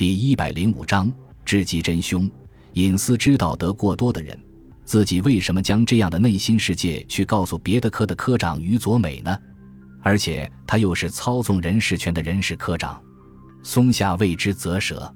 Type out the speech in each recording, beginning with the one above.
第一百零五章，知己真凶。隐私知道得过多的人，自己为什么将这样的内心世界去告诉别的科的科长于佐美呢？而且他又是操纵人事权的人事科长。松下为之啧舌。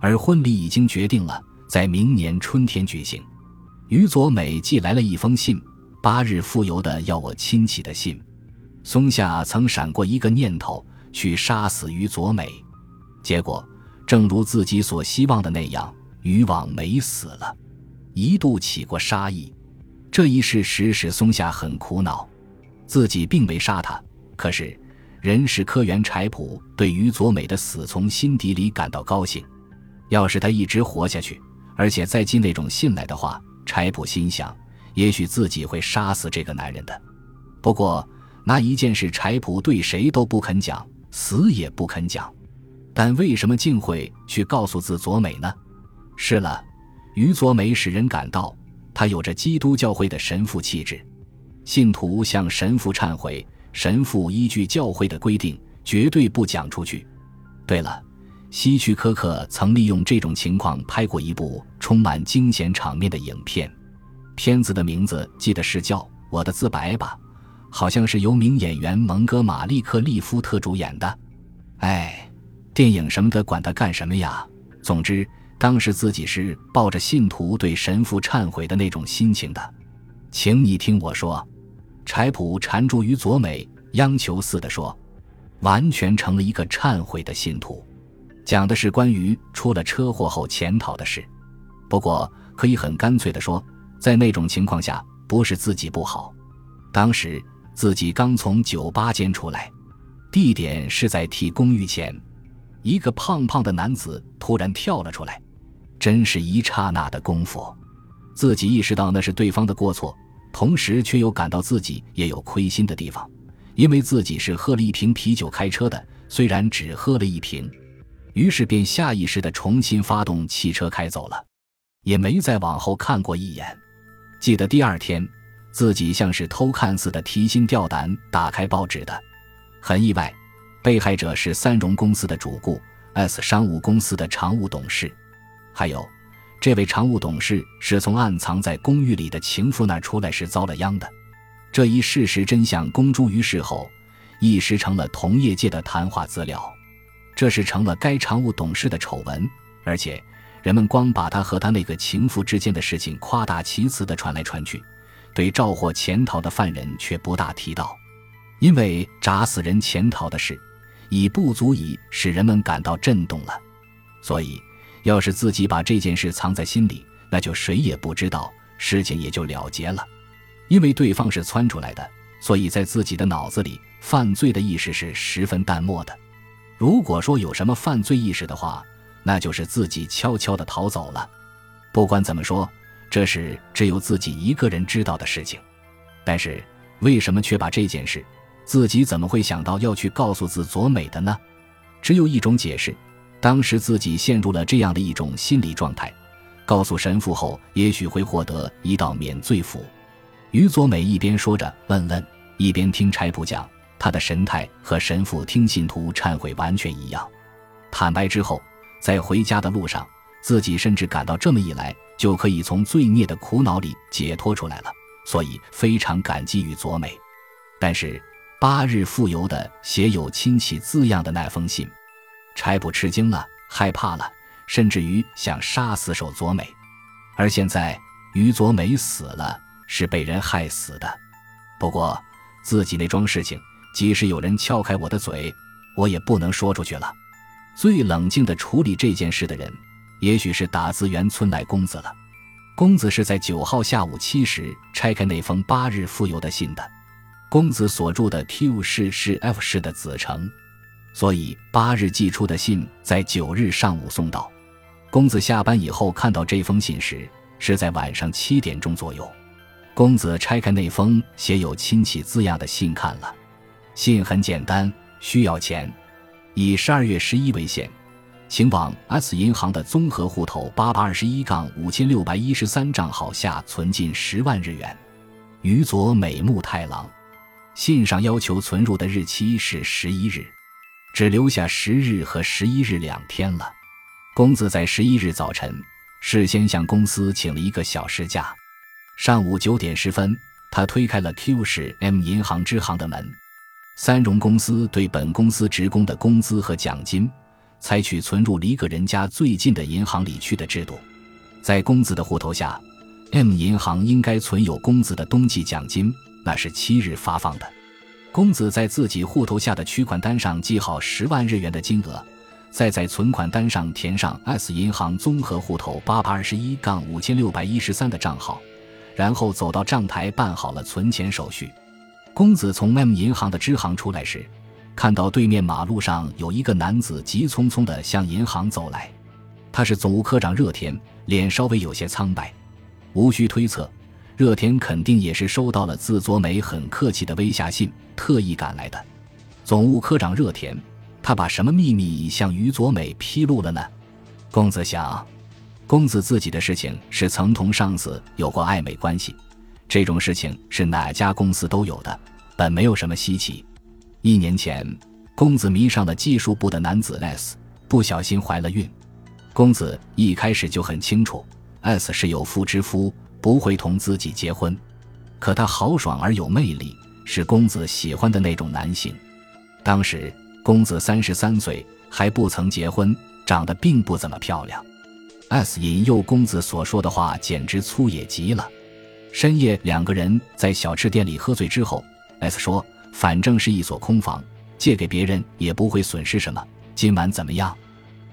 而婚礼已经决定了，在明年春天举行。于佐美寄来了一封信，八日复邮的要我亲启的信。松下曾闪过一个念头，去杀死于佐美。结果，正如自己所希望的那样，渔网没死了，一度起过杀意。这一事实使松下很苦恼。自己并没杀他，可是人事科员柴普对于佐美的死从心底里感到高兴。要是他一直活下去，而且再寄那种信来的话，柴普心想，也许自己会杀死这个男人的。不过那一件事，柴普对谁都不肯讲，死也不肯讲。但为什么竟会去告诉自佐美呢？是了，于佐美使人感到他有着基督教会的神父气质。信徒向神父忏悔，神父依据教会的规定，绝对不讲出去。对了，希区柯克曾利用这种情况拍过一部充满惊险场面的影片，片子的名字记得是叫《我的自白》吧？好像是由名演员蒙哥马利克利夫特主演的。哎。电影什么的，管他干什么呀？总之，当时自己是抱着信徒对神父忏悔的那种心情的。请你听我说，柴普缠住于佐美，央求似的说，完全成了一个忏悔的信徒，讲的是关于出了车祸后潜逃的事。不过，可以很干脆的说，在那种情况下，不是自己不好，当时自己刚从酒吧间出来，地点是在替公寓前。一个胖胖的男子突然跳了出来，真是一刹那的功夫，自己意识到那是对方的过错，同时却又感到自己也有亏心的地方，因为自己是喝了一瓶啤酒开车的，虽然只喝了一瓶，于是便下意识地重新发动汽车开走了，也没再往后看过一眼。记得第二天，自己像是偷看似的提心吊胆打开报纸的，很意外。被害者是三荣公司的主顾 S 商务公司的常务董事，还有，这位常务董事是从暗藏在公寓里的情妇那出来时遭了殃的。这一事实真相公诸于世后，一时成了同业界的谈话资料。这是成了该常务董事的丑闻，而且人们光把他和他那个情妇之间的事情夸大其词的传来传去，对肇祸潜逃的犯人却不大提到，因为砸死人潜逃的事。已不足以使人们感到震动了，所以，要是自己把这件事藏在心里，那就谁也不知道，事情也就了结了。因为对方是窜出来的，所以在自己的脑子里，犯罪的意识是十分淡漠的。如果说有什么犯罪意识的话，那就是自己悄悄地逃走了。不管怎么说，这是只有自己一个人知道的事情。但是，为什么却把这件事？自己怎么会想到要去告诉自佐美的呢？只有一种解释：当时自己陷入了这样的一种心理状态，告诉神父后，也许会获得一道免罪符。于佐美一边说着“问问”，一边听柴普讲，他的神态和神父听信徒忏悔完全一样。坦白之后，在回家的路上，自己甚至感到这么一来就可以从罪孽的苦恼里解脱出来了，所以非常感激于佐美。但是。八日复邮的写有亲戚字样的那封信，柴普吃惊了，害怕了，甚至于想杀死手佐美。而现在于佐美死了，是被人害死的。不过自己那桩事情，即使有人撬开我的嘴，我也不能说出去了。最冷静的处理这件事的人，也许是打字员村来公子了。公子是在九号下午七时拆开那封八日复邮的信的。公子所住的 Q 市是 F 市的子城，所以八日寄出的信在九日上午送到。公子下班以后看到这封信时，是在晚上七点钟左右。公子拆开那封写有亲戚字样的信看了，信很简单，需要钱，以十二月十一为限，请往 S 银行的综合户头八百二十一杠五千六百一十三账号下存进十万日元。于佐美木太郎。信上要求存入的日期是十一日，只留下十日和十一日两天了。公子在十一日早晨事先向公司请了一个小时假。上午九点十分，他推开了 Q 市 M 银行支行的门。三荣公司对本公司职工的工资和奖金，采取存入离个人家最近的银行里去的制度。在公子的户头下，M 银行应该存有公子的冬季奖金，那是七日发放的。公子在自己户头下的取款单上记好十万日元的金额，再在存款单上填上 S 银行综合户头八百二十一杠五千六百一十三的账号，然后走到账台办好了存钱手续。公子从 M 银行的支行出来时，看到对面马路上有一个男子急匆匆地向银行走来。他是总务科长热田，脸稍微有些苍白。无需推测，热田肯定也是收到了自佐美很客气的微下信，特意赶来的。总务科长热田，他把什么秘密向于佐美披露了呢？公子想，公子自己的事情是曾同上司有过暧昧关系。这种事情是哪家公司都有的，本没有什么稀奇。一年前，公子迷上了技术部的男子 S，不小心怀了孕。公子一开始就很清楚，S 是有妇之夫，不会同自己结婚。可他豪爽而有魅力，是公子喜欢的那种男性。当时公子三十三岁，还不曾结婚，长得并不怎么漂亮。S 引诱公子所说的话，简直粗野极了。深夜，两个人在小吃店里喝醉之后，S 说：“反正是一所空房，借给别人也不会损失什么。今晚怎么样？”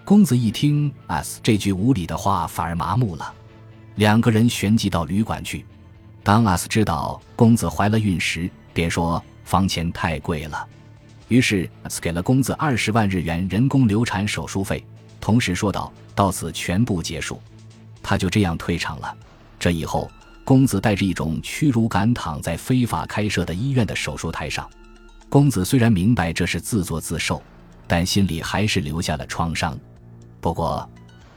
公子一听 S 这句无理的话，反而麻木了。两个人旋即到旅馆去。当阿斯知道公子怀了孕时，便说房钱太贵了。于是 S 给了公子二十万日元人工流产手术费，同时说道：“到此全部结束。”他就这样退场了。这以后。公子带着一种屈辱感躺在非法开设的医院的手术台上。公子虽然明白这是自作自受，但心里还是留下了创伤。不过，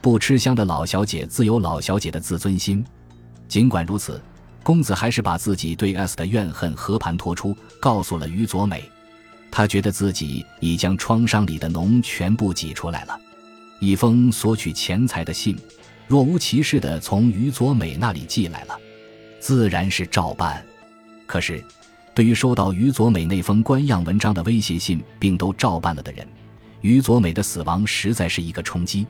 不吃香的老小姐自有老小姐的自尊心。尽管如此，公子还是把自己对 S 的怨恨和盘托出，告诉了于佐美。他觉得自己已将创伤里的脓全部挤出来了。一封索取钱财的信，若无其事地从于佐美那里寄来了。自然是照办，可是，对于收到于佐美那封官样文章的威胁信，并都照办了的人，于佐美的死亡实在是一个冲击。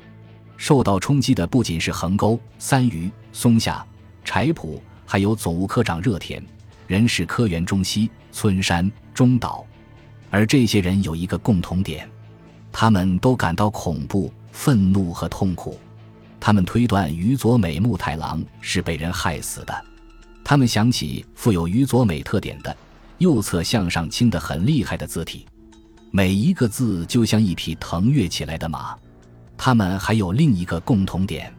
受到冲击的不仅是横沟、三余、松下、柴浦，还有总务科长热田、人事科员中西、村山、中岛。而这些人有一个共同点，他们都感到恐怖、愤怒和痛苦。他们推断于佐美木太郎是被人害死的。他们想起富有于佐美特点的右侧向上倾的很厉害的字体，每一个字就像一匹腾跃起来的马。他们还有另一个共同点，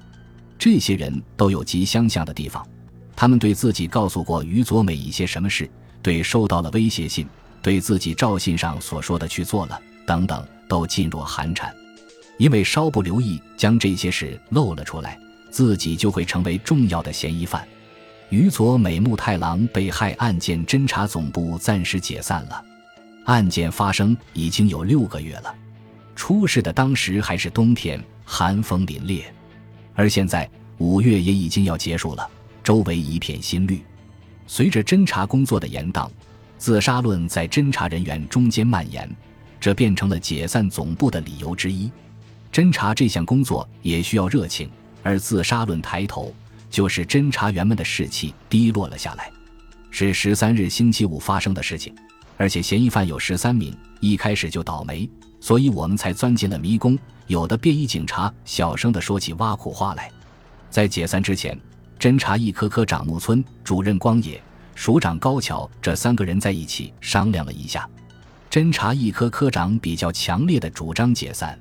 这些人都有极相像的地方。他们对自己告诉过于佐美一些什么事，对收到了威胁信，对自己照信上所说的去做了等等，都噤若寒蝉。因为稍不留意将这些事露了出来，自己就会成为重要的嫌疑犯。于佐美木太郎被害案件侦查总部暂时解散了，案件发生已经有六个月了。出事的当时还是冬天，寒风凛冽，而现在五月也已经要结束了，周围一片新绿。随着侦查工作的延宕，自杀论在侦查人员中间蔓延，这变成了解散总部的理由之一。侦查这项工作也需要热情，而自杀论抬头。就是侦查员们的士气低落了下来，是十三日星期五发生的事情，而且嫌疑犯有十三名，一开始就倒霉，所以我们才钻进了迷宫。有的便衣警察小声地说起挖苦话来。在解散之前，侦查一科科长木村、主任光野、署长高桥这三个人在一起商量了一下，侦查一科科长比较强烈的主张解散，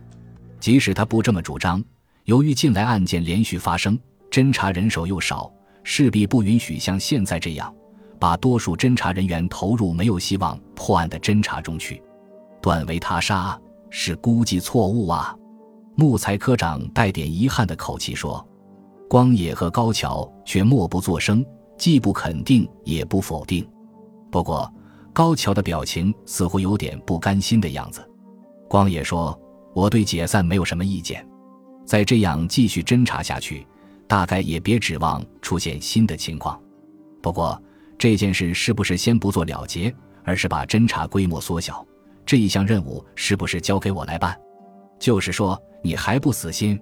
即使他不这么主张，由于近来案件连续发生。侦查人手又少，势必不允许像现在这样，把多数侦查人员投入没有希望破案的侦查中去。断为他杀是估计错误啊！木材科长带点遗憾的口气说。光野和高桥却默不作声，既不肯定也不否定。不过高桥的表情似乎有点不甘心的样子。光野说：“我对解散没有什么意见。”再这样继续侦查下去，大概也别指望出现新的情况。不过这件事是不是先不做了结，而是把侦查规模缩小？这一项任务是不是交给我来办？就是说，你还不死心？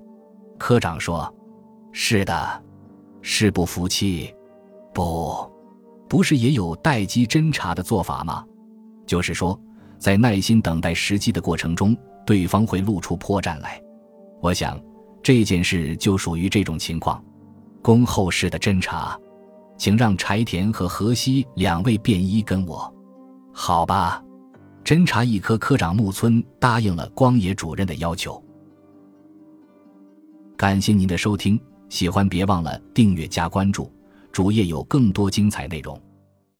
科长说：“是的，是不服气。不，不是也有待机侦查的做法吗？就是说，在耐心等待时机的过程中，对方会露出破绽来。我想。”这件事就属于这种情况，恭候室的侦查，请让柴田和河西两位便衣跟我，好吧？侦查一科科长木村答应了光野主任的要求。感谢您的收听，喜欢别忘了订阅加关注，主页有更多精彩内容。